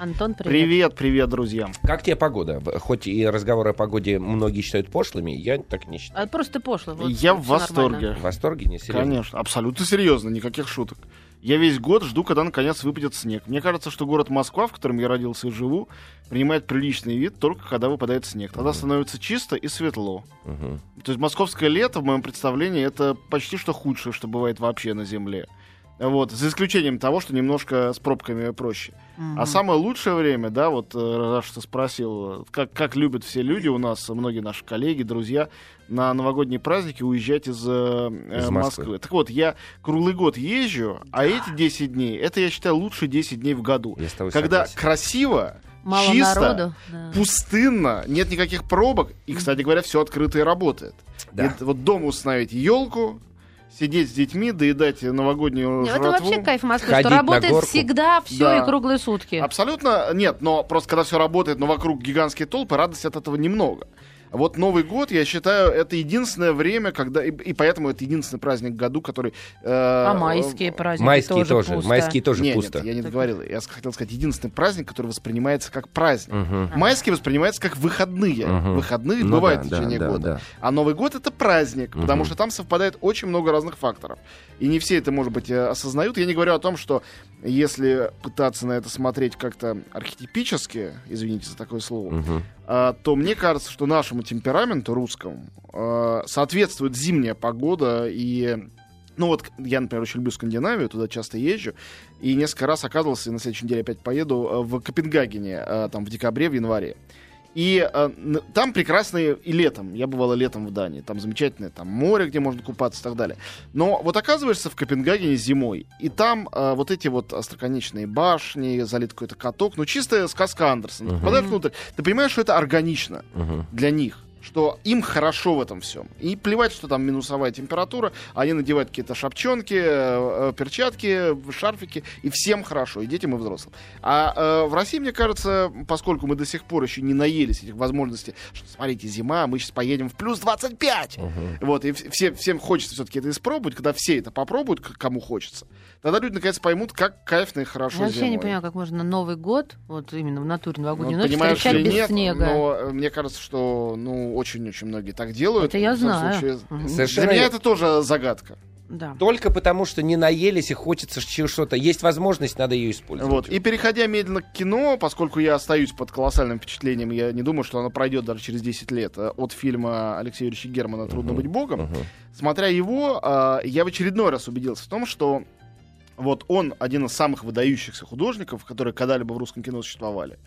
Антон, привет. Привет, привет, друзья. Как тебе погода? Хоть и разговоры о погоде многие считают пошлыми, я так не считаю. А просто пошло. Вот, Я в восторге. нормально. В восторге, не серьезно. Конечно, абсолютно серьезно, никаких шуток. Я весь год жду, когда наконец выпадет снег. Мне кажется, что город Москва, в котором я родился и живу, принимает приличный вид только когда выпадает снег. Тогда становится чисто и светло. Мгм. То есть московское лето, в моем представлении, это почти что худшее, что бывает вообще на Земле. Вот, за исключением того, что немножко с пробками проще. Мгм. А самое лучшее время, да, вот э, раз что спросил, как, как любят все люди у нас, многие наши коллеги, друзья, на новогодние праздники уезжать из, э, э, Из Москвы. Москвы. Так вот, я круглый год езжу, а эти 10 дней, это, я считаю, лучшие 10 дней в году. Я с тобой Когда согласен. красиво, Мало чисто, народу. да. пустынно, нет никаких пробок, и, кстати говоря, все открыто и работает. Да. Вот дома установить елку, сидеть с детьми, доедать новогоднюю Не, Это жратву. вообще кайф Москвы, Ходить что на работает горку. всегда все Да. и круглые сутки. Абсолютно нет, но просто когда все работает, но вокруг гигантские толпы, радости от этого немного. Вот Новый год, я считаю, это единственное время, когда... И, и поэтому это единственный праздник в году, который... э, А майские праздники Майские тоже, тоже, пусто. майские тоже Не, пусто. нет, я не договорил. Я хотел сказать, единственный праздник, который воспринимается как праздник. Мгм. Майский воспринимается как выходные. Мгм. Выходные Ну бывают да, в течение да, да, года. да. А Новый год это праздник, потому Мгм. что там совпадает очень много разных факторов. И не все это, может быть, э, осознают. Я не говорю о том, что если пытаться на это смотреть как-то архетипически, извините за такое слово, а, то мне кажется, что нашему темпераменту русскому а, соответствует зимняя погода и ну вот я, например, очень люблю Скандинавию, туда часто езжу, и несколько раз оказывался, и на следующей неделе опять поеду э, в Копенгагене, там в декабре, в январе. И э, там прекрасные и летом. Я бывала летом в Дании. Там замечательное там море, где можно купаться и так далее. Но вот оказываешься в Копенгагене зимой, и там э, вот эти вот остроконечные башни, залит какой-то каток, ну чистая сказка Андерсона. Мгм. попадаешь внутрь, ты понимаешь, что это органично Мгм. для них что им хорошо в этом всем. И плевать, что там минусовая температура, они надевают какие-то шапчонки, э, э, перчатки, шарфики, и всем хорошо, и детям, и взрослым. А э, в России, мне кажется, поскольку мы до сих пор еще не наелись этих возможностей, что, смотрите, зима, мы сейчас поедем в плюс 25. Мгм. Вот, и все, всем хочется все-таки это испробовать, когда все это попробуют, кому хочется. Тогда люди наконец поймут, как кайфно и хорошо Я вообще не зимой. понимаю, как можно Новый год, вот именно в натуре новогоднюю Ну, ночь, встречать без нет, снега. но э, мне кажется, что ну очень-очень многие так делают. Это я знаю. случае. Совершенно Для меня это тоже загадка. Да. Только потому, что не наелись и хочется что-то. Есть возможность, надо ее использовать. Вот. И переходя медленно к кино, поскольку я остаюсь под колоссальным впечатлением, я не думаю, что оно пройдет даже через 10 лет э, от фильма Алексея Юрьевича Германа «Трудно быть богом». Мгм. Смотря его, э, я в очередной раз убедился в том, что вот он один из самых выдающихся художников, которые когда-либо в русском кино существовали.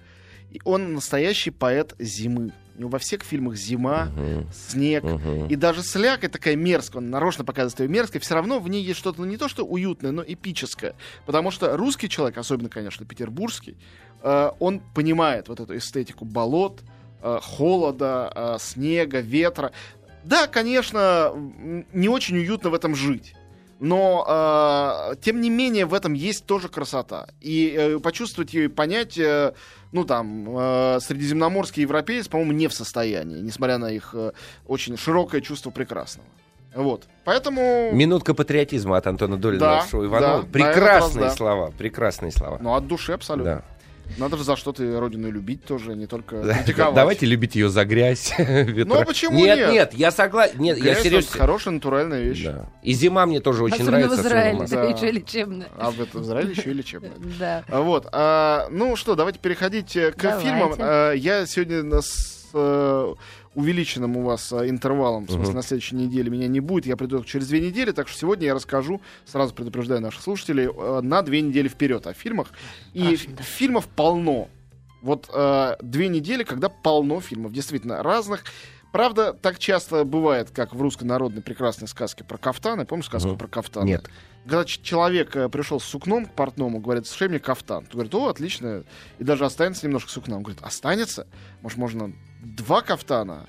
Он настоящий поэт зимы. У него во всех фильмах зима, Мгм. снег, Мгм. И даже слякоть такая мерзкая, он нарочно показывает ее мерзкой, все равно в ней есть что-то ну, не то что уютное, но эпическое. Потому что русский человек, особенно, конечно, петербургский, э, он понимает вот эту эстетику болот, э, холода, э, снега, ветра. Да, конечно, не очень уютно в этом жить. Но, э, тем не менее, в этом есть тоже красота. И э, почувствовать ее и понять, э, ну там, э, средиземноморский европеец, по-моему, не в состоянии, несмотря на их э, очень широкое чувство прекрасного. Вот. Поэтому... Минутка патриотизма от Антона Долина Да, Иванова. да, прекрасные раз да. слова, прекрасные слова. Ну, от души абсолютно. Да. Надо же за что-то родину любить тоже, не только критиковать. Давайте любить ее за грязь. Ну, а почему нет? нет? Нет, я согласен. Нет, я серьезно. это хорошая натуральная вещь. Да. И зима мне тоже очень Особенно нравится. в Израиле, Да. еще лечебно. А в, это, в Израиле еще и лечебная. Да. А Вот. а, ну что, давайте переходить э, к Давайте. фильмам. А, я сегодня с э, увеличенным у вас э, интервалом, в смысле, Мгм. на следующей неделе меня не будет, я приду через две недели, так что сегодня я расскажу, сразу предупреждаю наших слушателей, э, на две недели вперед о фильмах. И Хорошо, да. фильмов полно. Вот э, две недели, когда полно фильмов, действительно, разных. Правда, так часто бывает, как в русской народной прекрасной сказке про кафтаны. Помнишь сказку Мгм. про кафтаны? Нет. Когда человек э, пришел с сукном к портному, говорит, сшей мне кафтан. Тот говорит, о, отлично. И даже останется немножко сукна. Он говорит, останется? Может, можно два кафтана?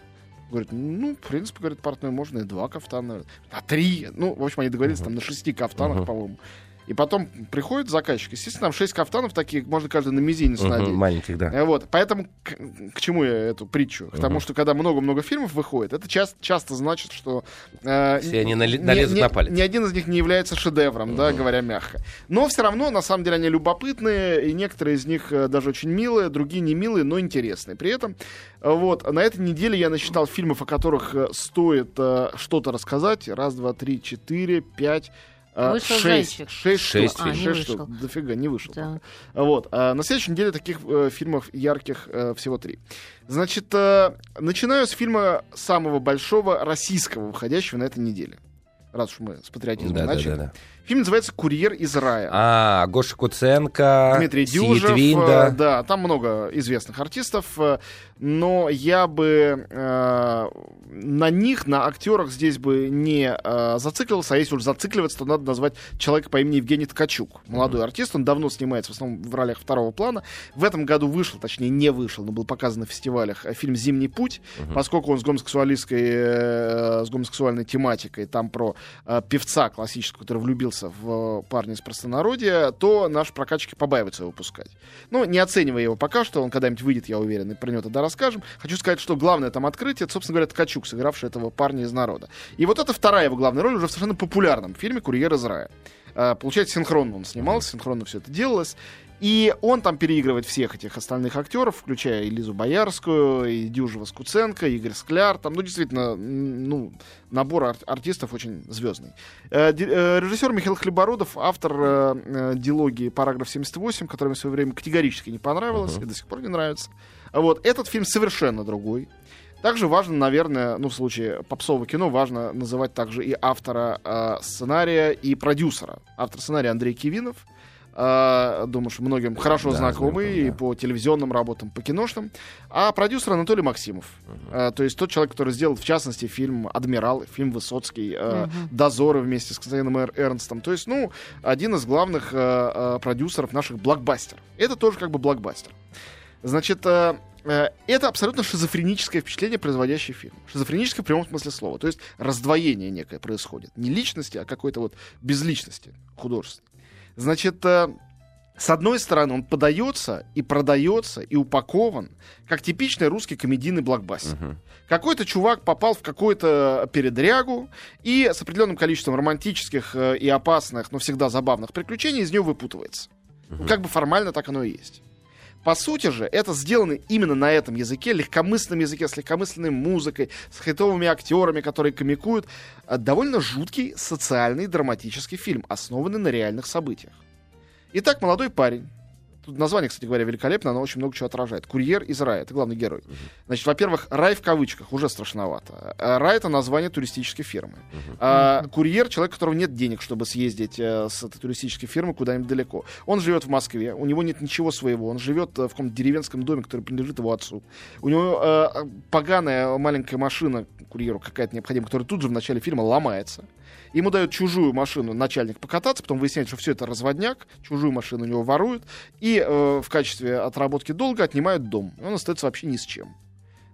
Говорит, ну, в принципе, говорит, портной, можно и два кафтана. А три? Ну, в общем, они договорились там на шести кафтанах, Мгм. по-моему. И потом приходит заказчик. Естественно, там 6 кафтанов таких, можно каждый на мизинец Мгм, надеть. Маленьких, да. Вот, поэтому к, к чему я эту притчу? К тому, Мгм. что когда много-много фильмов выходит, это часто, часто значит, что э, Все они нали- ни- налезут ни- на палец. Ни один из них не является шедевром, да, говоря мягко. Но все равно, на самом деле, они любопытные, и некоторые из них э, даже очень милые, другие не милые, но интересные. При этом, вот, на этой неделе я насчитал фильмов, о которых э, стоит э, что-то рассказать. Раз, два, три, четыре, пять. Э, Вышел шесть, «Зайчик». шесть, Шесть штук. А, не Шесть штук. вышел. Дофига, не вышел. Да. Вот. А на следующей неделе таких э, фильмов ярких э, всего три. Значит, э, начинаю с фильма самого большого российского, выходящего на этой неделе. Раз уж мы с патриотизмом Да, да, начали. да, да. Фильм называется «Курьер из рая». А, Гоша Куценко, Дмитрий Дюжев, Сиетвинда. э, да, там много известных артистов, э, но я бы э, на них, на актерах здесь бы не э, зацикливался, а если уж зацикливаться, то надо назвать человека по имени Евгений Ткачук. Молодой артист, он давно снимается в основном в ролях второго плана. В этом году вышел, точнее не вышел, но был показан на фестивалях э, фильм «Зимний путь», поскольку он с гомосексуалистской, э, с гомосексуальной тематикой, там про э, певца классического, который влюбился в э, парня из простонародья, то наши прокатчики побаиваются его выпускать. Ну, не оценивая его пока что, он когда-нибудь выйдет, я уверен, и про него тогда расскажем. Хочу сказать, что главное там открытие, это, собственно говоря, Ткачук, сыгравший этого парня из народа. И вот это вторая его главная роль уже в совершенно популярном фильме «Курьер из рая». Э, Получается, синхронно он снимался, синхронно все это делалось. И он там переигрывает всех этих остальных актеров, включая и Лизу Боярскую, и Дюжева Скуценко, Игорь Скляр. Там, ну, действительно, ну, набор ар- артистов очень звездный. Э, э, Режиссер Михаил Хлебородов, автор э, э, дилогии «Параграф 78», которая мне в свое время категорически не понравилась и до сих пор не нравится. Вот, этот фильм совершенно другой. Также важно, наверное, ну, в случае попсового кино, важно называть также и автора э, сценария, и продюсера. Автор сценария Андрей Кивинов. Э, думаю, что многим хорошо Да, знакомый знаком, и да. по телевизионным работам, по киношным. А продюсер Анатолий Максимов. Э, то есть тот человек, который сделал, в частности, фильм «Адмирал», фильм «Высоцкий», э, «Дозоры» вместе с Константином Эр- Эрнстом. То есть, ну, один из главных э, э, продюсеров наших блокбастеров. Это тоже как бы блокбастер. Значит, э, э, это абсолютно шизофреническое впечатление, производящий фильм. Шизофреническое в прямом смысле слова. То есть раздвоение некое происходит. Не личности, а какой-то вот безличности художественной. Значит, э, с одной стороны, он подается и продается и упакован как типичный русский комедийный блокбастер. Мгм. Какой-то чувак попал в какую-то передрягу и с определенным количеством романтических э, и опасных, но всегда забавных приключений из нее выпутывается. Ну, Как бы формально так оно и есть. По сути же, это сделано именно на этом языке, легкомысленном языке, с легкомысленной музыкой, с хитовыми актерами, которые комикуют. А, Довольно жуткий социальный драматический фильм, основанный на реальных событиях. Итак, молодой парень. Тут название, кстати говоря, великолепно, оно очень много чего отражает. Курьер из рая, это главный герой. Значит, во-первых, рай в кавычках, уже страшновато. А, Рай это название туристической фирмы. А, курьер человек, у которого нет денег, чтобы съездить э, с этой туристической фирмы куда-нибудь далеко. Он живет в Москве, у него нет ничего своего, он живет э, в каком-то деревенском доме, который принадлежит его отцу. У него э, поганая маленькая машина курьеру какая-то необходима, которая тут же в начале фильма ломается. Ему дают чужую машину начальник покататься, потом выясняется, что все это разводняк, чужую машину у него воруют, и э, в качестве отработки долга отнимают дом. Он остается вообще ни с чем.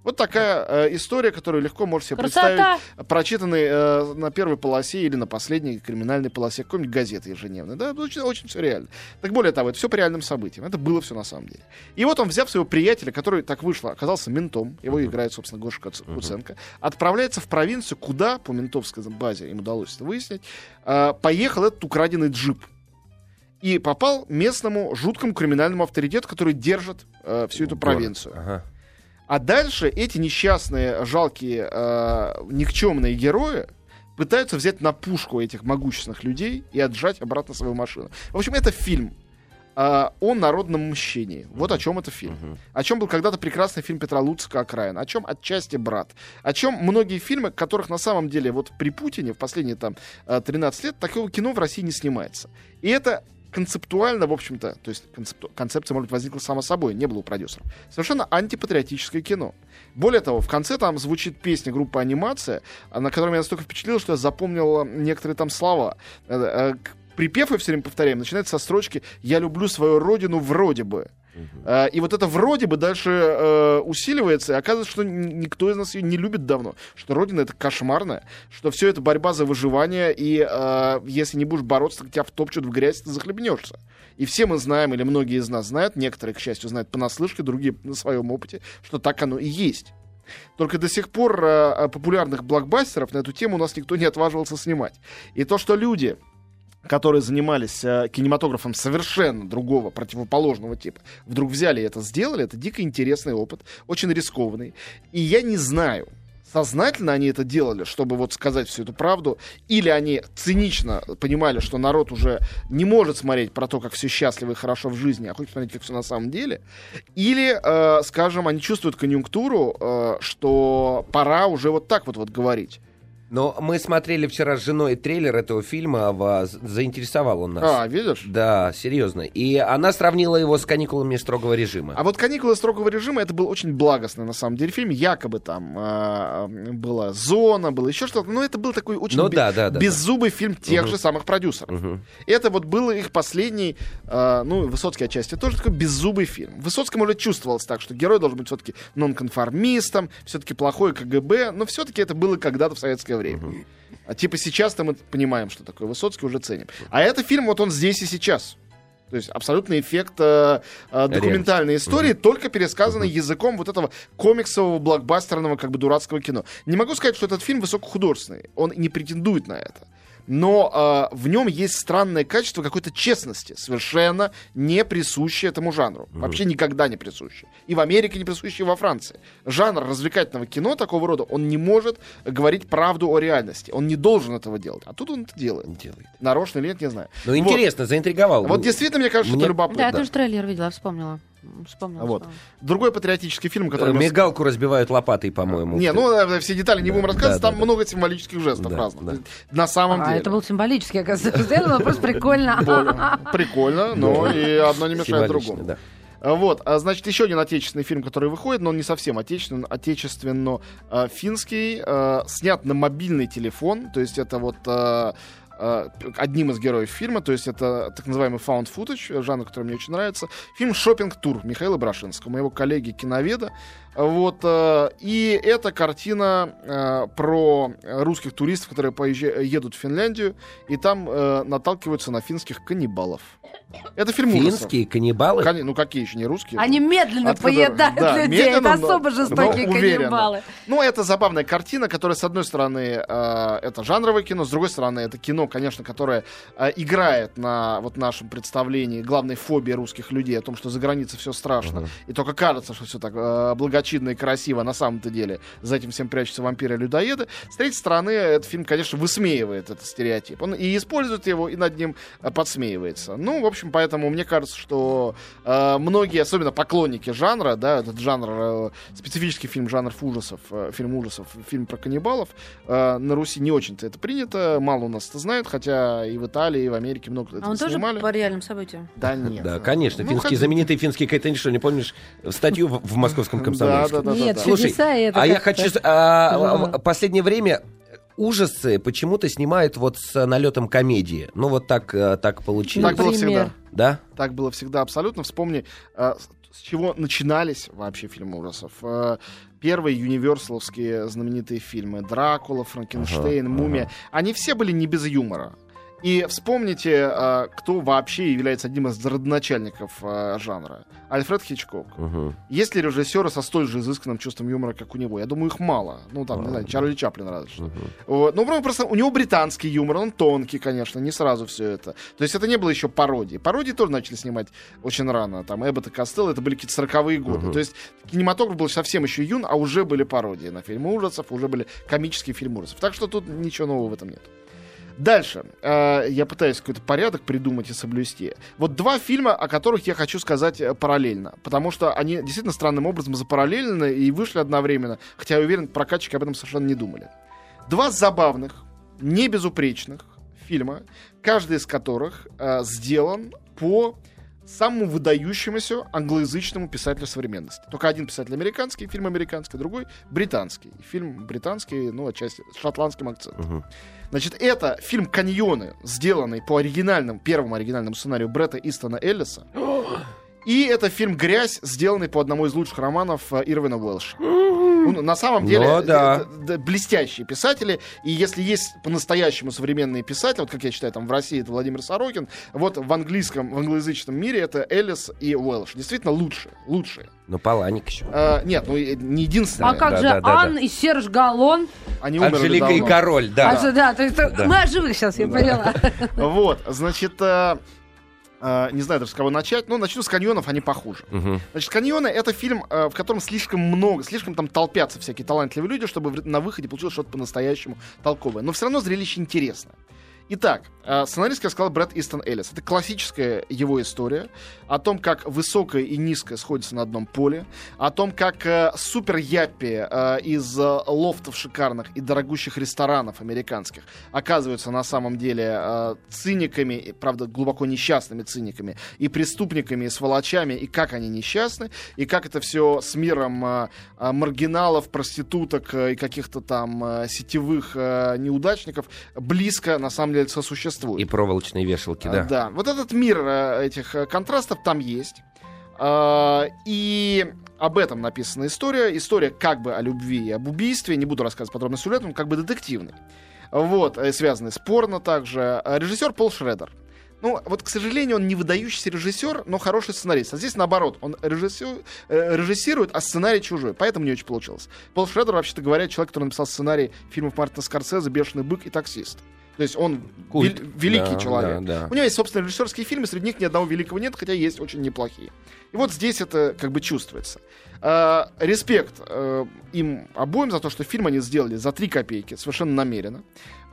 Вот такая э, история, которую легко можете себе представить, Красота! прочитанный э, на первой полосе или на последней криминальной полосе какой-нибудь газеты ежедневной. Да, очень, очень все реально. Так более того, это все по реальным событиям. Это было все на самом деле. И вот он, взяв своего приятеля, который так вышло, оказался ментом, его играет, собственно, Гоша Куценко, отправляется в провинцию, куда, по ментовской базе, им удалось это выяснить, э, поехал этот украденный джип. И попал местному жуткому криминальному авторитету, который держит э, всю эту Город. провинцию. Ага. А дальше эти несчастные, жалкие, э, никчемные герои пытаются взять на пушку этих могущественных людей и отжать обратно свою машину. В общем, это фильм э, о народном мщении. Вот о чем это фильм. О чем был когда-то прекрасный фильм Петра Луцика «Окраин». О чем отчасти «Брат». О чем многие фильмы, которых на самом деле вот при Путине в последние там э, 13 лет такого кино в России не снимается. И это концептуально, в общем-то, то есть концепту- концепция, может быть, возникла сама собой, не было у продюсеров. Совершенно антипатриотическое кино. Более того, в конце там звучит песня группы «Анимация», на которой меня настолько впечатлило, что я запомнил э, некоторые там слова. Припев, я все время повторяем, начинается со строчки «Я люблю свою родину вроде бы». Э, И вот это вроде бы дальше э, усиливается, и оказывается, что никто из нас ее не любит давно, что Родина это кошмарная, что все это борьба за выживание, и э, если не будешь бороться, тебя втопчут в грязь, ты захлебнешься. И все мы знаем, или многие из нас знают, некоторые, к счастью, знают понаслышке, другие на своем опыте, что так оно и есть. Только до сих пор э, популярных блокбастеров на эту тему у нас никто не отваживался снимать. И то, что люди которые занимались э, кинематографом совершенно другого, противоположного типа, вдруг взяли и это сделали, это дико интересный опыт, очень рискованный. И я не знаю, сознательно они это делали, чтобы вот сказать всю эту правду, или они цинично понимали, что народ уже не может смотреть про то, как все счастливо и хорошо в жизни, а хочет смотреть, как все на самом деле, или, э, скажем, они чувствуют конъюнктуру, э, что пора уже вот так вот, вот говорить. Но мы смотрели вчера с женой трейлер этого фильма, а, заинтересовал он нас. А, видишь? Да, серьезно. И она сравнила его с каникулами строгого режима. А вот каникулы строгого режима это был очень благостный на самом деле фильм. Якобы там э, была зона, было еще что-то. Но это был такой очень Ну бе- да, да, да, беззубый фильм тех же самых продюсеров. Мгм. Это вот был их последний, э, ну, Высоцкий отчасти тоже такой беззубый фильм. В Высоцком уже чувствовалось так, что герой должен быть все-таки нонконформистом, все-таки плохой КГБ, но все-таки это было когда-то в советское время. А типа сейчас-то мы понимаем, что такое Высоцкий, уже ценим. А это фильм, вот он здесь и сейчас. То есть абсолютный эффект э, э, документальной истории, только пересказанный языком вот этого комиксового, блокбастерного, как бы дурацкого кино. Не могу сказать, что этот фильм высокохудожественный. Он не претендует на это. Но э, в нем есть странное качество какой-то честности, совершенно не присущее этому жанру. Вообще никогда не присущее. И в Америке не присущее, и во Франции. Жанр развлекательного кино такого рода, он не может говорить правду о реальности. Он не должен этого делать. А тут он это делает. Делает. Нарочно или нет, не знаю. Ну, интересно, заинтриговал. Вот, вот действительно, мне кажется, Мне- что любопытно. Да, я тоже трейлер видела, вспомнила. Вспомнила. Вот. вспомнила. Другой патриотический фильм, Э, который... мы- Мигалку разбивают лопатой, по-моему. Не, ну э, все детали не Да, будем рассказывать, да, там да, да. много символических жестов Да, разных. да. На самом А, деле. это был символический, оказывается. Было просто прикольно. Прикольно, но и одно не мешает другому. А Вот, а, значит, еще один отечественный фильм, который выходит, но он не совсем отечественный, отечественно-финский, э, снят на мобильный телефон, то есть это вот э, э, одним из героев фильма, то есть это так называемый found footage, жанр, который мне очень нравится. Фильм «Шопинг-тур» Михаила Брашинского, моего коллеги-киноведа. Вот, э, и эта картина э, про русских туристов, которые поезжа- едут в Финляндию, и там э, наталкиваются на финских каннибалов. Это фильм ужасов. Финские каннибалы? Кон- Ну какие еще, не русские? Они медленно От которых- поедают да, людей. медленно, Это но- особо но жестокие уверенно. каннибалы. Ну, это забавная картина, которая, с одной стороны, э, это жанровое кино, с другой стороны, это кино, конечно, которое э, играет на вот нашем представлении главной фобии русских людей о том, что за границей все страшно, и только кажется, что все так э, благочинно и красиво, на самом-то деле за этим всем прячутся вампиры и людоеды. С третьей стороны, этот фильм, конечно, высмеивает этот стереотип. Он и использует его, и над ним э, подсмеивается. Ну, в общем, поэтому мне кажется, что э, многие, особенно поклонники жанра, да, этот жанр, э, специфический фильм жанров ужасов, э, фильм ужасов, фильм про каннибалов, э, на Руси не очень-то это принято, мало у нас это знают, хотя и в Италии, и в Америке много А он тоже снимали. по реальным событиям? Да нет. Да, конечно. Ну, финский, хотя- знаменитый финский Кайтен, что не помнишь статью в, в московском Да, комсомольске? да, да, Нет, да. Слушай, чудеса и это а я хочу... а, а, последнее время ужасы почему-то снимают вот с налетом комедии. Ну вот так, э, так получилось. Так было всегда. Да? Так было всегда абсолютно. Вспомни, э, с чего начинались вообще фильмы ужасов. Э, Первые юниверсаловские знаменитые фильмы «Дракула», «Франкенштейн», Ага, «Мумия», они все были не без юмора. И вспомните, э, кто вообще является одним из родоначальников э, жанра. Альфред Хичкок. Мгм. Есть ли режиссеры со столь же изысканным чувством юмора, как у него? Я думаю, их мало. Ну, там, не знаю, Чарли Чаплин разве что. Мгм. Вот. Ну, просто у него британский юмор, он тонкий, конечно, не сразу все это. То есть это не было еще пародии. Пародии тоже начали снимать очень рано. Там Эббот и Костелло, это были какие-то сороковые годы. Мгм. То есть кинематограф был совсем еще юн, а уже были пародии на фильмы ужасов, уже были комические фильмы ужасов. Так что тут ничего нового в этом нет. Дальше. Э, я пытаюсь какой-то порядок придумать и соблюсти. Вот два фильма, о которых я хочу сказать э, параллельно. Потому что они действительно странным образом запараллелены и вышли одновременно. Хотя я уверен, прокатчики об этом совершенно не думали. Два забавных, не безупречных фильма, каждый из которых э, сделан по самому выдающемуся англоязычному писателю современности. Только один писатель американский, фильм американский, другой британский. Фильм британский, ну, отчасти с шотландским акцентом. Мгм. Значит, это фильм «Каньоны», сделанный по оригинальному, первому оригинальному сценарию Бретта Истона Эллиса. И это фильм «Грязь», сделанный по одному из лучших романов э, Ирвина Уэлша. Ну, на самом деле, Ну, э, да. э, д- блестящие писатели. И если есть по-настоящему современные писатели, вот как я читаю, там в России это Владимир Сорокин, вот в английском, в англоязычном мире это Эллис и Уэлш. Действительно лучшие, лучшие. Ну, Паланик еще. Э, нет, ну и не единственные. А как да, же да, да, Ан и Серж Галлон? Они умерли Анжелика и давно. король, да. А да, то есть Да. мы о живых сейчас, я поняла. Вот, значит, э, э, не знаю даже с кого начать, но начну с каньонов, они похуже. Мгм. Значит, каньоны это фильм, э, в котором слишком много, слишком там толпятся всякие талантливые люди, чтобы на выходе получилось что-то по-настоящему толковое. Но все равно зрелище интересно. Итак, э, я сказал, Брэд Истон Эллис. Это классическая его история о том, как высокое и низкое сходятся на одном поле, о том, как э, супер яппи э, из лофтов шикарных и дорогущих ресторанов американских оказываются на самом деле циниками, правда, глубоко несчастными циниками, и преступниками, и сволочами, и как они несчастны, и как это все с миром маргиналов, проституток и каких-то там сетевых неудачников близко, на самом деле, сосуществует. И проволочные вешалки, А, да. Вот этот мир э, этих э, контрастов там есть. А, И об этом написана история. История как бы о любви и об убийстве. Не буду рассказывать подробно сюжет, он как бы детективный. Вот, э, связанный с порно также. А Режиссер Пол Шредер. Ну, вот, к сожалению, он не выдающийся режиссер, но хороший сценарист. А здесь наоборот, он режиссер- э, режиссирует, а сценарий чужой. Поэтому не очень получилось. Пол Шредер, вообще-то говоря, человек, который написал сценарий фильмов Мартина Скорсезе «Бешеный бык» и «Таксист». То есть он Культ. вел- великий Да, человек. да, да. У него есть, собственно, режиссерские фильмы, среди них ни одного великого нет, хотя есть очень неплохие. И вот здесь это как бы чувствуется. А, респект э, им обоим за то, что фильм они сделали за три копейки, совершенно намеренно.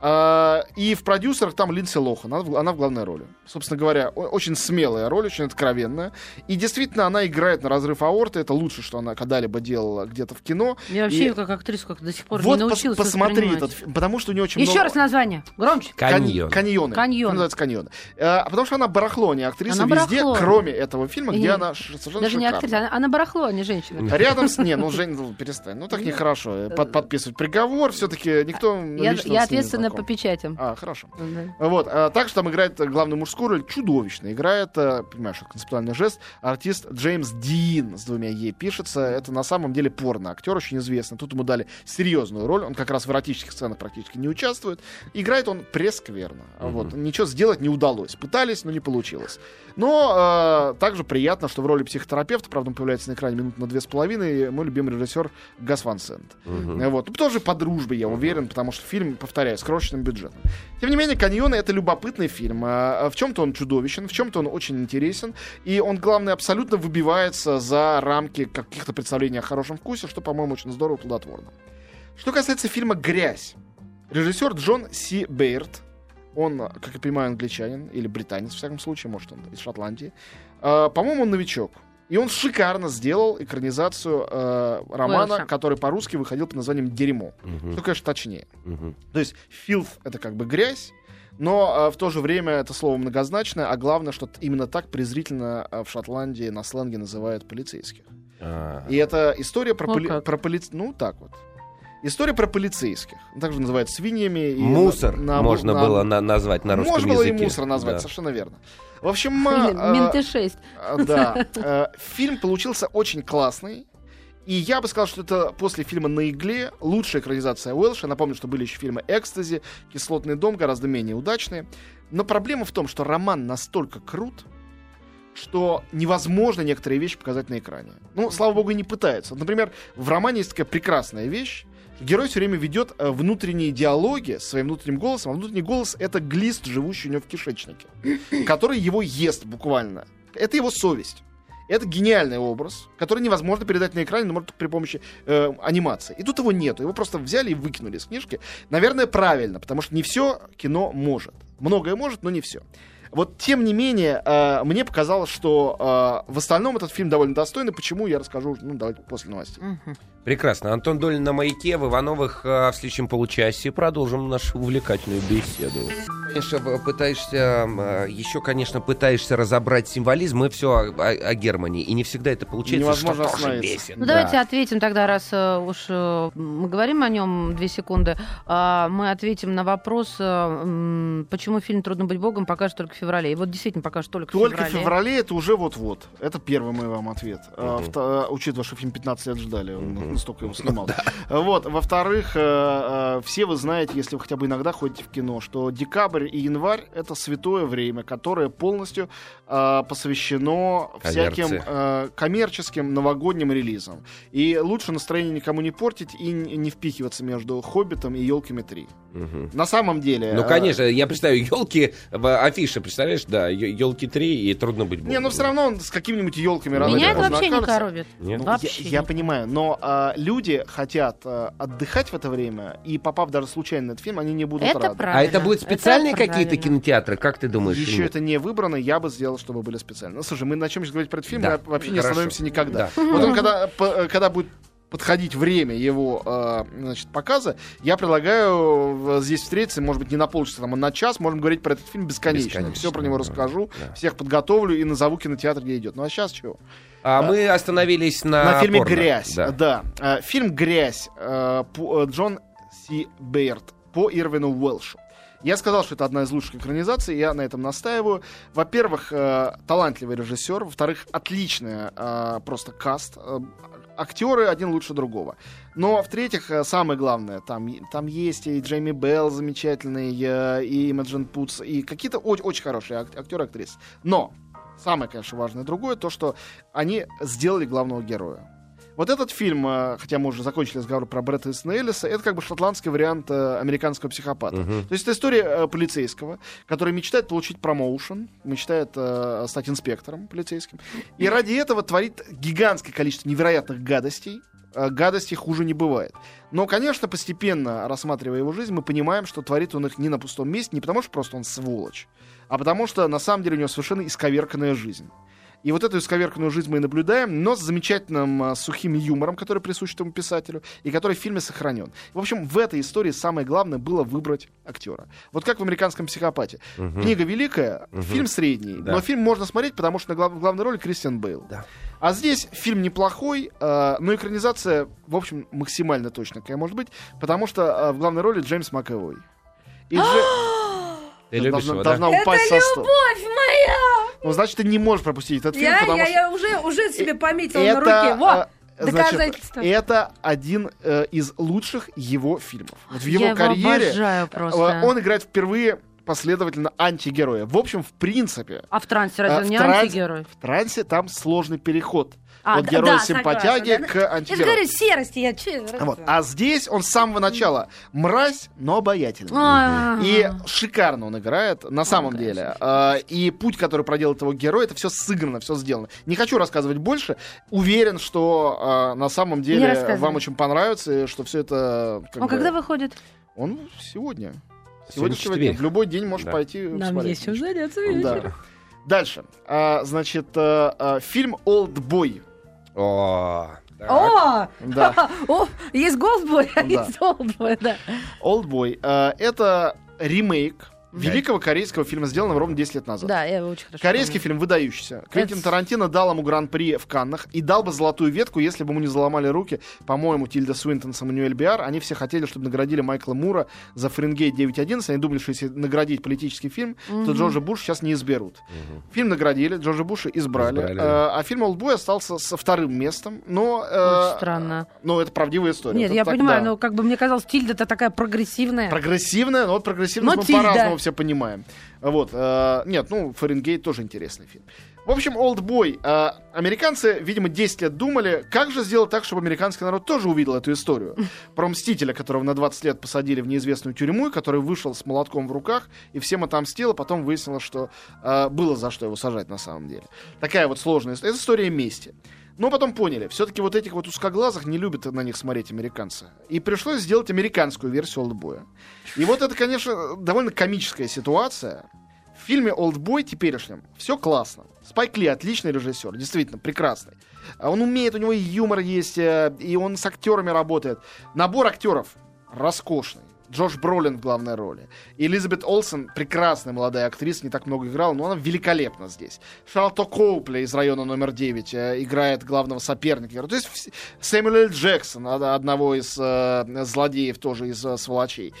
А, и в продюсерах там Линдси Лохан, она, в- она в главной роли. Собственно говоря, очень смелая роль, очень откровенная. И действительно, она играет на разрыв аорты, это лучше, что она когда-либо делала где-то в кино. Я вообще И- ее как актрису как до сих пор вот не пос- научилась посмотри этот фильм, потому что у нее очень Еще много... раз название. Громче. Каньон. Каньоны. Каньоны. Фильм называется каньоны. А, потому что она барахло, а не актриса Она везде, барахло. кроме этого фильма, где И- она ш- совершенно Даже не шикарна. актриса, она, она барахло, а не женщина. Рядом с... Не, ну, Жень, ну, перестань. Ну, так нехорошо. Под, подписывать приговор. Все-таки никто ну, Я, лично я не ответственна по печатям. А, хорошо. Да. Вот, а, также там играет э, главную мужскую роль, чудовищно играет, э, понимаешь, концептуальный жест, артист Джеймс Дин с двумя Е пишется, это на самом деле порно-актер, очень известный, тут ему дали серьезную роль, он как раз в эротических сценах практически не участвует, играет он прескверно, Мгм. вот, ничего сделать не удалось, пытались, но не получилось. Но э, также приятно, что в роли психотерапевта, правда, он появляется на экране минут на две с половиной, мой любимый режиссер Гас Ван Сент. Э, Вот. Ну, тоже по дружбе, я уверен, потому что фильм, повторяю, с крошечным бюджетом. Тем не менее, «Каньоны» — это любопытный фильм. А, В чем-то он чудовищен, в чем-то он очень интересен, и он, главное, абсолютно выбивается за рамки каких-то представлений о хорошем вкусе, что, по-моему, очень здорово и плодотворно. Что касается фильма «Грязь», режиссер Джон Си Бейрт, он, как я понимаю, англичанин или британец, в всяком случае, может, он из Шотландии. А, По-моему, он новичок. И он шикарно сделал экранизацию э, романа, Уэлша. который по-русски выходил под названием «Дерьмо». Мгм. Что, конечно, точнее. Мгм. То есть filth — это как бы грязь, но э, в то же время это слово многозначное, а главное, что именно так презрительно э, в Шотландии на сленге называют полицейских. А. И это история про, поли- про полиц... Ну, так вот. История про полицейских. Также называют свиньями. и Мусор на- на- можно на- было на- назвать на русском Можно было языке. и мусор назвать, Да. совершенно верно. В общем, э, Менты 6. э, да, э, фильм получился очень классный. И я бы сказал, что это после фильма «На игле» лучшая экранизация Уэлша. Напомню, что были еще фильмы «Экстази», «Кислотный дом», гораздо менее удачные. Но проблема в том, что роман настолько крут, что невозможно некоторые вещи показать на экране. Ну, слава богу, не пытаются. Например, в романе есть такая прекрасная вещь. Герой все время ведет э, внутренние диалоги со своим внутренним голосом, а внутренний голос — это глист, живущий у него в кишечнике, который его ест буквально. Это его совесть. Это гениальный образ, который невозможно передать на экране, но может только при помощи э, анимации. И тут его нету. Его просто взяли и выкинули из книжки. Наверное, правильно, потому что не все кино может. Многое может, но не все. Вот, тем не менее, э, мне показалось, что э, в остальном этот фильм довольно достойный. Почему, я расскажу, ну, давайте после новостей. Прекрасно. Антон Долин на маяке, в Ивановых э, в следующем получасе продолжим нашу увлекательную беседу. Конечно, пытаешься, э, еще, конечно, пытаешься разобрать символизм и все о, о- о Германии. И не всегда это получается, Невозможно что тоже бесит. Ну, Да. давайте ответим тогда, раз э, уж э, мы говорим о нем две секунды, а, мы ответим на вопрос, э, почему фильм «Трудно быть богом» покажут только в феврале. И вот действительно покажут только, Только в в феврале. феврале это уже вот-вот. Это первый мой вам ответ. А, вто- а, учитывая, что фильм 15 лет ждали, он Мгм. настолько его снимал. Вот. Во-вторых, э, э, все вы знаете, если вы хотя бы иногда ходите в кино, что декабрь и январь это святое время, которое полностью э, посвящено всяким Коммерции. э, коммерческим новогодним релизам. И лучше настроение никому не портить и не впихиваться между Хоббитом и елками 3. Мгм. На самом деле. Ну, э, конечно, я представляю, елки в афише, представляешь, да, елки 3 и трудно быть Не, ну все равно он с какими-нибудь елками Ну, рано Меня это поздно вообще не окажется. коробит. Нет? Ну, Вообще я, я нет. понимаю, но а, люди хотят а, отдыхать в это время, и попав даже случайно на этот фильм, они не будут Это рады. правильно. А это будут Это специальные какие-то правильно. кинотеатры, как ты думаешь? Еще нет? это не выбрано, я бы сделал, чтобы были специально. Ну, слушай, мы начнем сейчас говорить про этот фильм, Да. мы вообще не Хорошо. остановимся никогда. Да. Вот он, когда, э, когда будет подходить время его а, значит, показа, я предлагаю э, здесь встретиться, может быть, не на полчаса, там, а на час, можем говорить про этот фильм бесконечно. Бесконечно, Все про него расскажу, Да. всех подготовлю и назову кинотеатр, где идет. Ну а сейчас чего? А мы остановились на... на фильме порно. «Грязь». Да. Да. Э, Фильм «Грязь» э, по- э, Джон Си Бейерт по Ирвину Уэлшу. Я сказал, что это одна из лучших экранизаций, я на этом настаиваю. Во-первых, э, талантливый режиссер, во-вторых, отличный э, просто каст. Э, актеры один лучше другого. Но, в-третьих, э, самое главное, там, там есть и Джейми Белл замечательный, э, и Имаджин Путс, и какие-то очень, очень хорошие ак- актеры актрисы. Но самое, конечно, важное другое, то, что они сделали главного героя. Вот этот фильм, э, хотя мы уже закончили разговор про Бретта Эллиса, это как бы шотландский вариант э, американского психопата. Мгм. То есть это история э, полицейского, который мечтает получить промоушен, мечтает э, стать инспектором полицейским. И ради этого творит гигантское количество невероятных гадостей. Гадостей хуже не бывает. Но, конечно, постепенно, рассматривая его жизнь, мы понимаем, что творит он их не на пустом месте, не потому что просто он сволочь, а потому что на самом деле у него совершенно исковерканная жизнь. И вот эту исковерканную жизнь мы и наблюдаем, но с замечательным а, сухим юмором, который присущ этому писателю, и который в фильме сохранен. В общем, в этой истории самое главное было выбрать актера. Вот как в «Американском психопате». Мгм. Книга великая, Мгм. фильм средний, Да. но фильм можно смотреть, потому что на глав- в главной роли Кристиан Бейл. Да. А здесь фильм неплохой, э, но экранизация, в общем, максимально точно какая может быть, потому что э, в главной роли Джеймс МcЭвой. И Дже- Ты любишь должна, его, да? должна упасть со стола. Любовь моя! Ну, значит, ты не можешь пропустить этот фильм, Я, потому я, что... я уже, уже себе пометила на это, руке. Во! э, значит, это один э, из лучших его фильмов. Вот в его Я его карьере обожаю э, просто. он играет впервые последовательно антигероя. В общем, в принципе, А в трансе э, разве в не трансе- антигерой? в трансе там сложный переход А, от да, героя да, симпатяги согласна, к да. Я же антигерою. говорю, серости я че? Вот. А здесь он с самого начала мразь, но обаятельный. А, И шикарно он играет, на самом конечно. деле. А, И путь, который проделает его герой, это все сыграно, все сделано. Не хочу рассказывать больше. Уверен, что а, на самом деле вам очень понравится, и что все это... как Он бы- когда выходит? Он сегодня. Сегодня Сегодня, сегодня. четверг. В любой день можешь Да. пойти посмотреть. заняться Да. Дальше. А, значит, а, а, фильм «Олдбой». О, так. О! Да. О, есть Голдбой, а Да. есть Олдбой, да. «Олдбой». А, Это ремейк великого корейского фильма, сделанного ровно 10 лет назад. Да, я его очень хорошо Корейский помню. фильм выдающийся. Квентин Это- Тарантино дал ему гран-при в Каннах и дал бы золотую ветку, если бы ему не заломали руки. По-моему, Тильда Свинтон, Самуэль Биар, они все хотели, чтобы наградили Майкла Мура за Фаренгейт 9.11. Они думали, что если наградить политический фильм, то Мгм. Джорджа Буш сейчас не изберут. Фильм наградили, Джорджа Буша избрали, Избрали, э, а фильм «Олдбой» остался со вторым местом, но... э, Очень странно. Но это правдивая история. Нет, Это я так, понимаю, да. но как бы мне казалось, Тильда-то такая прогрессивная. Прогрессивная, но вот прогрессивность Но мы Тильда. Все понимаем. Вот, э, нет, ну, Фаренгейт тоже интересный фильм. В общем, «Олдбой». э, американцы, видимо, 10 лет думали, как же сделать так, чтобы американский народ тоже увидел эту историю. Про Мстителя, которого на 20 лет посадили в неизвестную тюрьму, и который вышел с молотком в руках, и всем отомстил, а потом выяснилось, что э, было за что его сажать на самом деле. Такая вот сложная история. Это история мести. Но потом поняли, все-таки вот этих вот узкоглазых не любят на них смотреть американцы. И пришлось сделать американскую версию «Олдбоя». И вот это, конечно, довольно комическая ситуация. фильме «Олдбой» теперешнем все классно. Спайк Ли отличный режиссер, действительно, прекрасный. А Он умеет, у него и юмор есть, э, и он с актерами работает. Набор актеров роскошный. Джош Бролин в главной роли. Элизабет Олсен, прекрасная молодая актриса, не так много играла, но она великолепна здесь. Шарлотта Коупли из района номер 9 э, играет главного соперника. То есть Сэмюэл. Джексон, од- одного из э, злодеев, тоже из э, сволочей.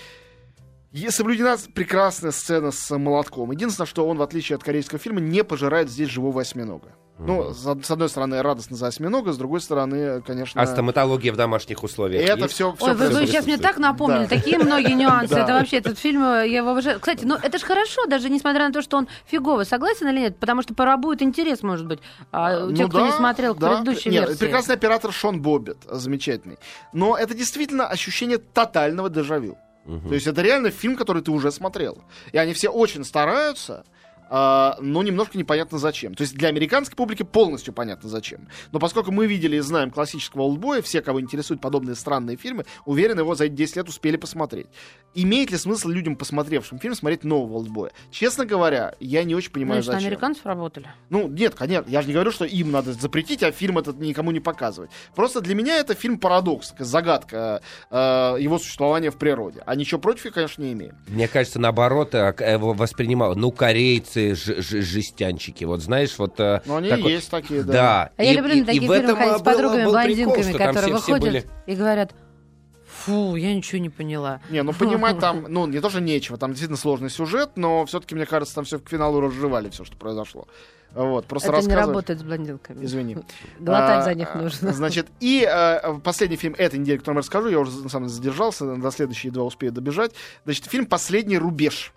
Соблюдена прекрасная сцена с молотком. Единственное, что он, в отличие от корейского фильма, не пожирает здесь живого осьминога. Ну, с, одной стороны, радостно за осьминога, с другой стороны, конечно... А стоматология в домашних условиях это есть? все, Ой, вы, вы сейчас мне так напомнили, Да. такие многие нюансы. Это вообще этот фильм, э, я его обожаю. Кстати, ну это же хорошо, даже несмотря на то, что он фиговый. Согласен или нет? Потому что пробует интерес, может быть, а, у Ну тех, кто не смотрел да. предыдущей Нет, версии. прекрасный оператор Шон Боббит, замечательный. Но это действительно ощущение тотального дежавю. То есть это реально фильм, который ты уже смотрел. И они все очень стараются, но немножко непонятно зачем. То есть для американской публики полностью понятно зачем. Но поскольку мы видели и знаем классического олдбоя, все, кого интересуют подобные странные фильмы, уверен, его за эти 10 лет успели посмотреть. Имеет ли смысл людям, посмотревшим фильм, смотреть нового олдбоя? Честно говоря, я не очень понимаю, Значит, на зачем. американцев работали. Ну, нет, конечно, я же не говорю, что им надо запретить, а фильм этот никому не показывать. Просто для меня это фильм парадокс, такая загадка э, его существования в природе. А ничего против я, конечно, не имею. Мне кажется, наоборот, э, к- его воспринимал. Ну, корейцы, ж- ж- жестянчики. Вот знаешь, вот... э, Но они такой- есть такие, да. Да. А я И- люблю и- на фильмах этом, ходить с был- подругами был прикол, блондинками, что там которые все- все выходят были- и говорят, фу, я ничего не поняла. Не, ну понимать там, ну, не то, что нечего, там действительно сложный сюжет, но все-таки, мне кажется, там все к финалу разжевали все, что произошло. Вот, просто Это не работает с блондинками. Извини. Глотать А, за них а, нужно. Значит, и э, последний фильм этой недели, который я расскажу, я уже на самом деле задержался, до следующие два успею добежать. Значит, фильм «Последний рубеж».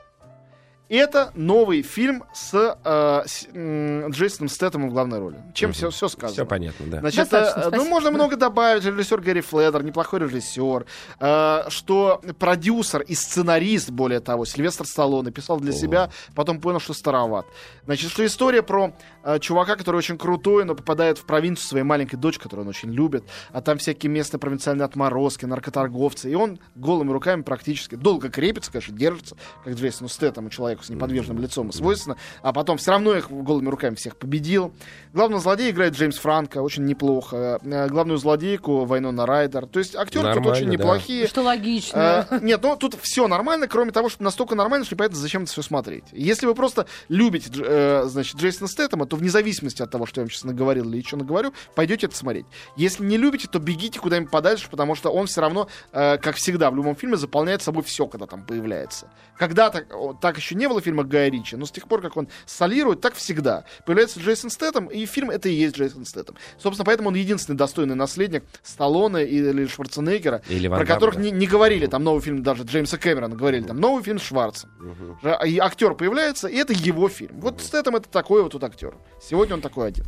Это новый фильм с, э, с, м, Джейсоном Стэттемом в главной роли. Чем все, все сказано. Все понятно, да. Значит, Достаточно, э, ну, спасибо. можно много добавить. Режиссер Гэри Фледер, неплохой режиссер. Э, что продюсер и сценарист, более того, Сильвестр Сталлоне, писал для О. себя, потом понял, что староват. Значит, что история про э, чувака, который очень крутой, но попадает в провинцию своей маленькой дочки, которую он очень любит, а там всякие местные провинциальные отморозки, наркоторговцы, и он голыми руками практически долго крепится, конечно, держится, как Джейсону Стэттему, человеку с неподвижным лицом и свойственно, а потом все равно их голыми руками всех победил. Главного злодея играет Джеймс Франко, очень неплохо. Э, Главную злодейку Вайнона Райдер. То есть актеры тут очень да. неплохие. Что логично. Э, Нет, ну тут все нормально, кроме того, что настолько нормально, что непонятно, зачем это все смотреть. Если вы просто любите, э, значит, Джейсона Стэттема, то вне зависимости от того, что я вам сейчас наговорил или еще наговорю, пойдете это смотреть. Если не любите, то бегите куда-нибудь подальше, потому что он все равно, э, как всегда в любом фильме, заполняет собой все, когда там появляется. Когда-то так еще не было в фильмах Гая Ричи, но с тех пор, как он солирует, так всегда. Появляется Джейсон Стэттем, и фильм это и есть Джейсон Стэттем. Собственно, поэтому он единственный достойный наследник Сталлоне или Шварценеггера, Или Ван про которых не, не говорили там новый фильм даже Джеймса Кэмерона, говорили там новый фильм с Шварцем. Же- И актер появляется, и это его фильм. Вот Стэттем это такой вот тут актер. Сегодня он такой один.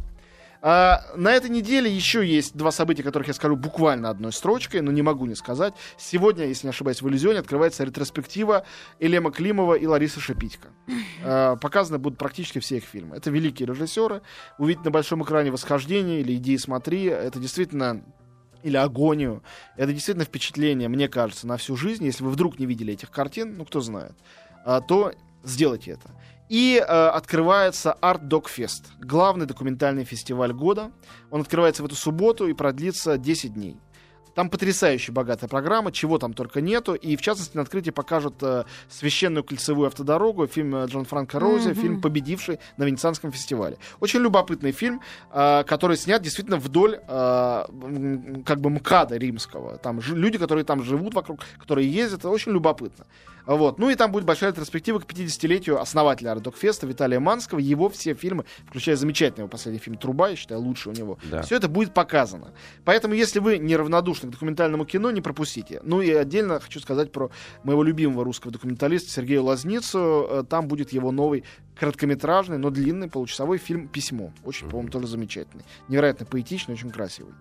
А, на этой неделе еще есть два события, которых я скажу буквально одной строчкой, но не могу не сказать. Сегодня, если не ошибаюсь, в иллюзионе открывается ретроспектива Элема Климова и Ларисы Шипитько. А, показаны будут практически все их фильмы. Это великие режиссеры. Увидеть на большом экране восхождение или иди и смотри. Это действительно или агонию. Это действительно впечатление, мне кажется, на всю жизнь. Если вы вдруг не видели этих картин, ну кто знает, а, то сделайте это. И э, открывается Art Dog Fest, главный документальный фестиваль года. Он открывается в эту субботу и продлится 10 дней. Там потрясающе богатая программа, чего там только нету. И, в частности, на открытии покажут э, «Священную кольцевую автодорогу», фильм э, Джон Франко Рози, Мгм. фильм, победивший на Венецианском фестивале. Очень любопытный фильм, э, который снят действительно вдоль э, как бы МКАДа римского. Там жи- люди, которые там живут вокруг, которые ездят, это очень любопытно. Вот. Ну и там будет большая ретроспектива к 50-летию основателя Ардокфеста Виталия Манского. Его все фильмы, включая замечательный его последний фильм «Труба», я считаю, лучший у него. Да. Все это будет показано. Поэтому, если вы неравнодушны к документальному кино, не пропустите. Ну и отдельно хочу сказать про моего любимого русского документалиста Сергея Лазницу. Э, Там будет его новый короткометражный, но длинный, получасовой фильм «Письмо». Очень, по-моему, тоже замечательный. Невероятно поэтичный, очень красивый.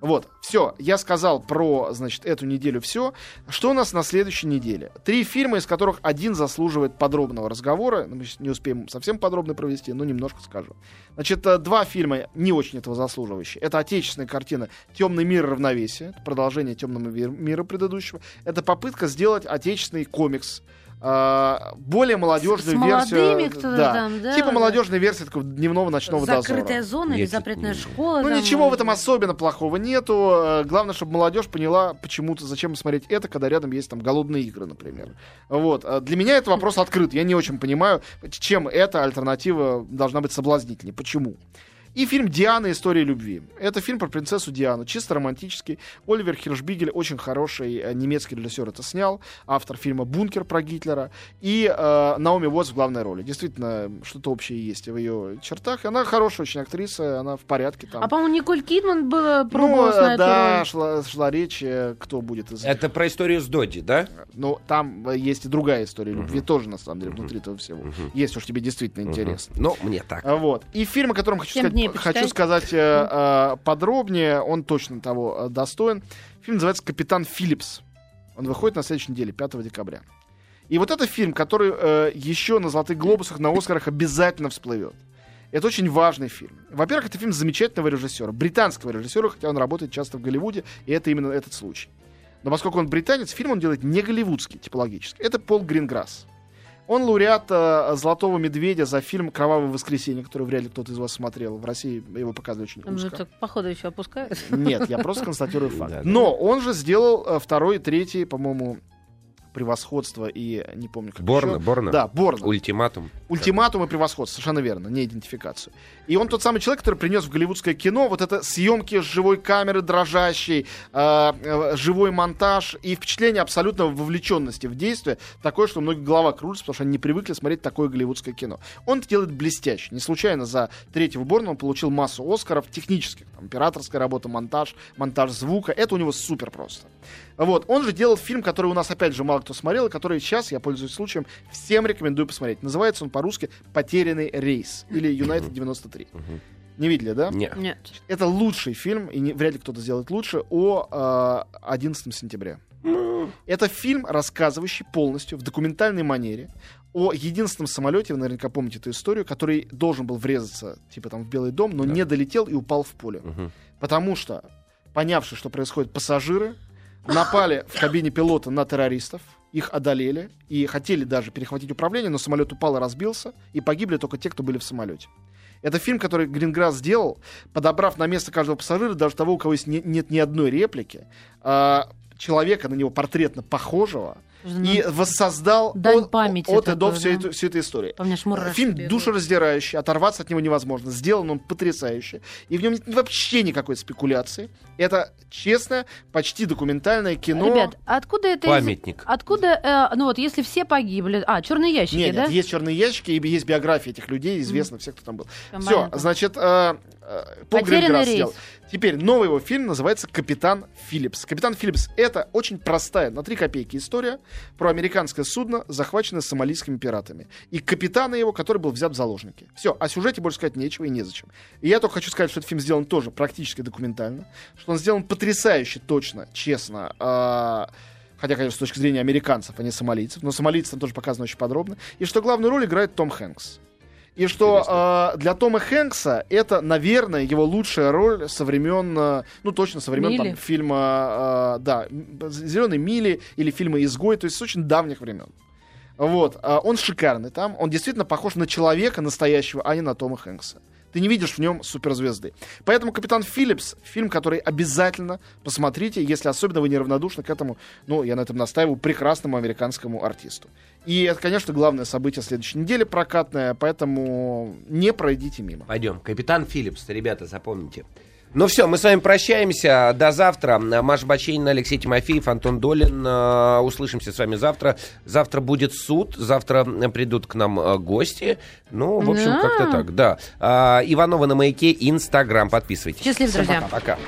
Вот, все, я сказал про, значит, эту неделю все. Что у нас на следующей неделе? Три фильма, из которых один заслуживает подробного разговора. Ну, Мы не успеем совсем подробно провести, но немножко скажу. Значит, э, два фильма не очень этого заслуживающие. Это отечественная картина «Темный мир равновесия», продолжение «Темного мир- мира» предыдущего. Это попытка сделать отечественный комикс более молодежную С версию. молодыми кто-то там, да, типа да. молодежной версии такого дневного ночного Закрытая дозора. зона или Нет, запретная нет. школа. Ну там, ничего в этом особенно плохого нету. Э, Главное, чтобы молодежь поняла почему-то, зачем смотреть это, когда рядом есть там голодные игры, например. Вот. А Для меня это вопрос открыт. Я не очень понимаю, чем эта альтернатива должна быть соблазнительней. Почему? И фильм «Диана. История любви». Это фильм про принцессу Диану, чисто романтический. Оливер Хиршбигель, очень хороший э, немецкий режиссер, это снял. Автор фильма «Бункер» про Гитлера. И э, Наоми Уотс в главной роли. Действительно, что-то общее есть в ее чертах. Она хорошая очень актриса, она в порядке там. А, по-моему, Николь Кидман была Ну, пробовалась на э, эту да, роль. шла, шла речь, э, кто будет из Это про историю с Доди, да? Но там э, есть и другая история любви тоже, на самом деле, внутри этого всего. Есть уж тебе действительно интересно. Ну, мне так. Вот. И фильм, о котором хочу Семь сказать, дней почитай. хочу сказать э, э, подробнее, он точно того э, достоин. Фильм называется «Капитан Филлипс». Он выходит на следующей неделе, 5 декабря. И вот это фильм, который э, еще на «Золотых глобусах», на «Оскарах» обязательно всплывет. Это очень важный фильм. Во-первых, это фильм замечательного режиссера, британского режиссера, хотя он работает часто в Голливуде, и это именно этот случай. Но поскольку он британец, фильм он делает не голливудский, типологически. Это Пол Гринграсс. Он лауреат э, «Золотого медведя» за фильм «Кровавое воскресенье», который вряд ли кто-то из вас смотрел. В России его показывали очень Он же узко. так, походу, еще опускает. Нет, я просто констатирую факт. Но он же сделал э, второй и третий, по-моему, превосходство и не помню как Борна, еще. Борна. Да, Борна. Ультиматум. Ультиматум и превосходство, совершенно верно, не идентификацию. И он тот самый человек, который принес в голливудское кино вот это съемки с живой камеры дрожащей, э, э, живой монтаж и впечатление абсолютно вовлеченности в действие, такое, что у многих голова крутится, потому что они не привыкли смотреть такое голливудское кино. Он это делает блестяще. Не случайно за третьего Борна он получил массу Оскаров технических. Там, операторская работа, монтаж, монтаж звука. Это у него супер просто. Вот. Он же делал фильм, который у нас, опять же, мало кто смотрел, и который сейчас, я пользуюсь случаем, всем рекомендую посмотреть. Называется он по-русски «Потерянный рейс» или «Юнайтед 93». Не видели, да? Нет. Нет. Это лучший фильм, и не- вряд ли кто-то сделает лучше, о э, 11 сентября. Это фильм, рассказывающий полностью в документальной манере о единственном самолете, вы наверняка помните эту историю, который должен был врезаться, типа там, в Белый дом, но не долетел и упал в поле. Мгм. Потому что, понявши, что происходит, пассажиры напали в кабине пилота на террористов, их одолели и хотели даже перехватить управление, но самолет упал и разбился, и погибли только те, кто были в самолете. Это фильм, который Гринграсс сделал, подобрав на место каждого пассажира, даже того, у кого есть не- нет ни одной реплики, а, человека на него портретно похожего, и воссоздал Дань от, памяти от и до всю, да. эту, всю эту историю. По мне аж мурашки Фильм бегают. душераздирающий, оторваться от него невозможно. Сделан он потрясающе. И в нем нет вообще никакой спекуляции. Это честное, почти документальное кино. Ребят, откуда это... из- Памятник. Откуда, э, ну вот, если все погибли... А, черные ящики, Нет, да? нет, есть черные ящики, и есть биографии этих людей, известно все, кто там был. Все, значит, э, э, Пол Потерянный Гринграсс рейс. сделал. Теперь новый его фильм называется «Капитан Филлипс». «Капитан Филлипс» — это очень простая, на три копейки история про американское судно, захваченное сомалийскими пиратами. И капитана его, который был взят в заложники. Все, о сюжете больше сказать нечего и незачем. И я только хочу сказать, что этот фильм сделан тоже практически документально, что он сделан потрясающе точно, честно, а, Хотя, конечно, с точки зрения американцев, а не сомалийцев. Но сомалийцы там тоже показаны очень подробно. И что главную роль играет Том Хэнкс. И что э, для Тома Хэнкса это, наверное, его лучшая роль со времен, э, ну точно со времен там, фильма, э, да, Зеленой мили или фильма Изгой, то есть с очень давних времен. Вот, а он шикарный там, он действительно похож на человека настоящего, а не на Тома Хэнкса. Ты не видишь в нем суперзвезды. Поэтому «Капитан Филлипс» — фильм, который обязательно посмотрите, если особенно вы неравнодушны к этому, ну, я на этом настаиваю, прекрасному американскому артисту. И это, конечно, главное событие следующей недели прокатное, поэтому не пройдите мимо. Пойдем. Капитан Филлипс, ребята, запомните. Ну все, мы с вами прощаемся. До завтра. Маша Баченина, Алексей Тимофеев, Антон Долин. Э, Услышимся с вами завтра. Завтра будет суд. Завтра придут к нам э, гости. Ну, в общем, Да. как-то так, да. А, Иванова на маяке, Инстаграм. Подписывайтесь. Счастливо, друзья. Пока. пока.